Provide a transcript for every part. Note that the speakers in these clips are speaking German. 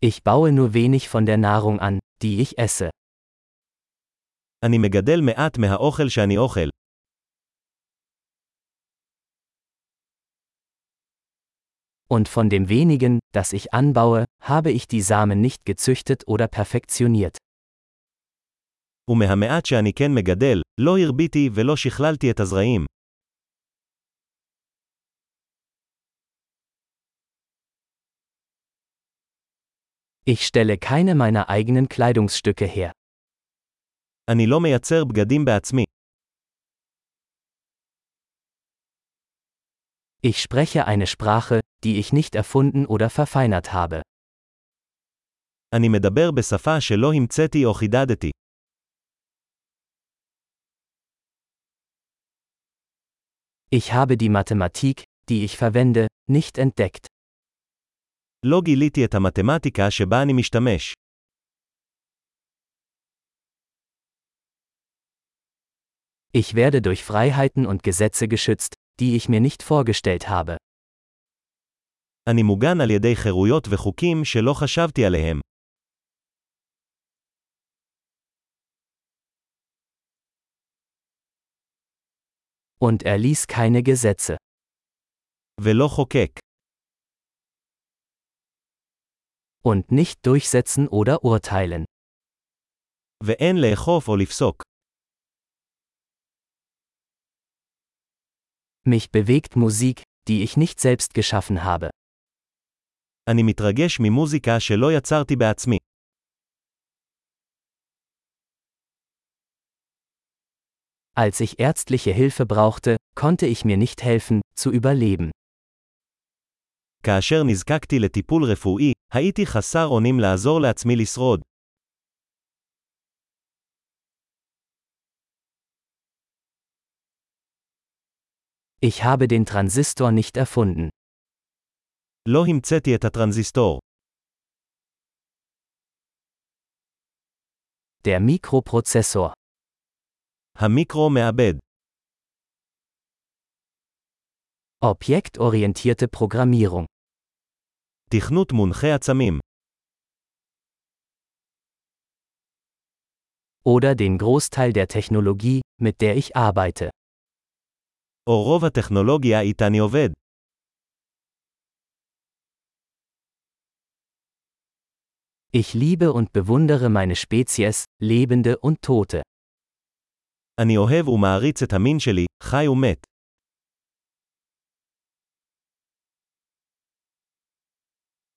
Ich baue nur wenig von der Nahrung an, die ich esse. אני מגדל מעט מהאוכל שאני אוכל. Und von dem wenigen, das ich anbaue, habe ich die Samen nicht gezüchtet oder perfektioniert. ומהמעט שאני כן מגדל, לא הרביתי ולא שכללתי את הזרעים. Ich stelle keine meiner eigenen Kleidungsstücke her. אני לא מייצר בגדים בעצמי. Ich spreche eine Sprache, die ich nicht erfunden oder verfeinert habe. אני מדבר בשפה שלא המצאתי או חידדתי. Ich habe die Mathematik, die ich verwende, nicht entdeckt. לא גיליתי את המתמטיקה שבה אני משתמש. Ich werde durch Freiheiten und Gesetze geschützt, die ich mir nicht vorgestellt habe. אני מוגן על ידי חירויות וחוקים שלא חשבתי עליהם. Und er ließ keine Gesetze. ולא חוקק. Und nicht durchsetzen oder urteilen. ואין לאכוף או לפסוק. Mich bewegt Musik, die ich nicht selbst geschaffen habe. אני מתרגש ממוזיקה שלא יצרתי בעצמי. Als ich ärztliche Hilfe brauchte, konnte ich mir nicht helfen, zu überleben. כאשר נזקקתי לטיפול רפואי, הייתי חסר אונים לעזור לעצמי לשרוד. Ich habe den Transistor nicht erfunden. לא המצאתי את הטרנזיסטור. Der Mikroprozessor. המיקרו מעבד. Objektorientierte Programmierung. תכנות מונחה עצמים. Oder den Großteil der Technologie, mit der ich arbeite. או רוב הטכנולוגיה איתה אני עובד. Ich liebe und bewundere meine Spezies, Lebende und Tote. אני אוהב ומעריץ את המין שלי, חי ומת.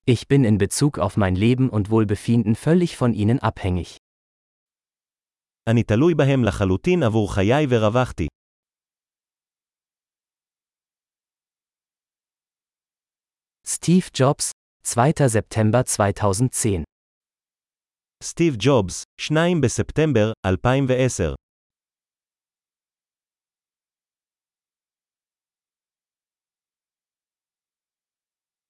Ich bin in Bezug auf mein Leben und Wohlbefinden völlig von ihnen abhängig. אני תלוי בהם לחלוטין עבור חיי ורווחתי. Steve Jobs, 2. September 2010 סטיב ג'ובס, 2 בספטמבר 2010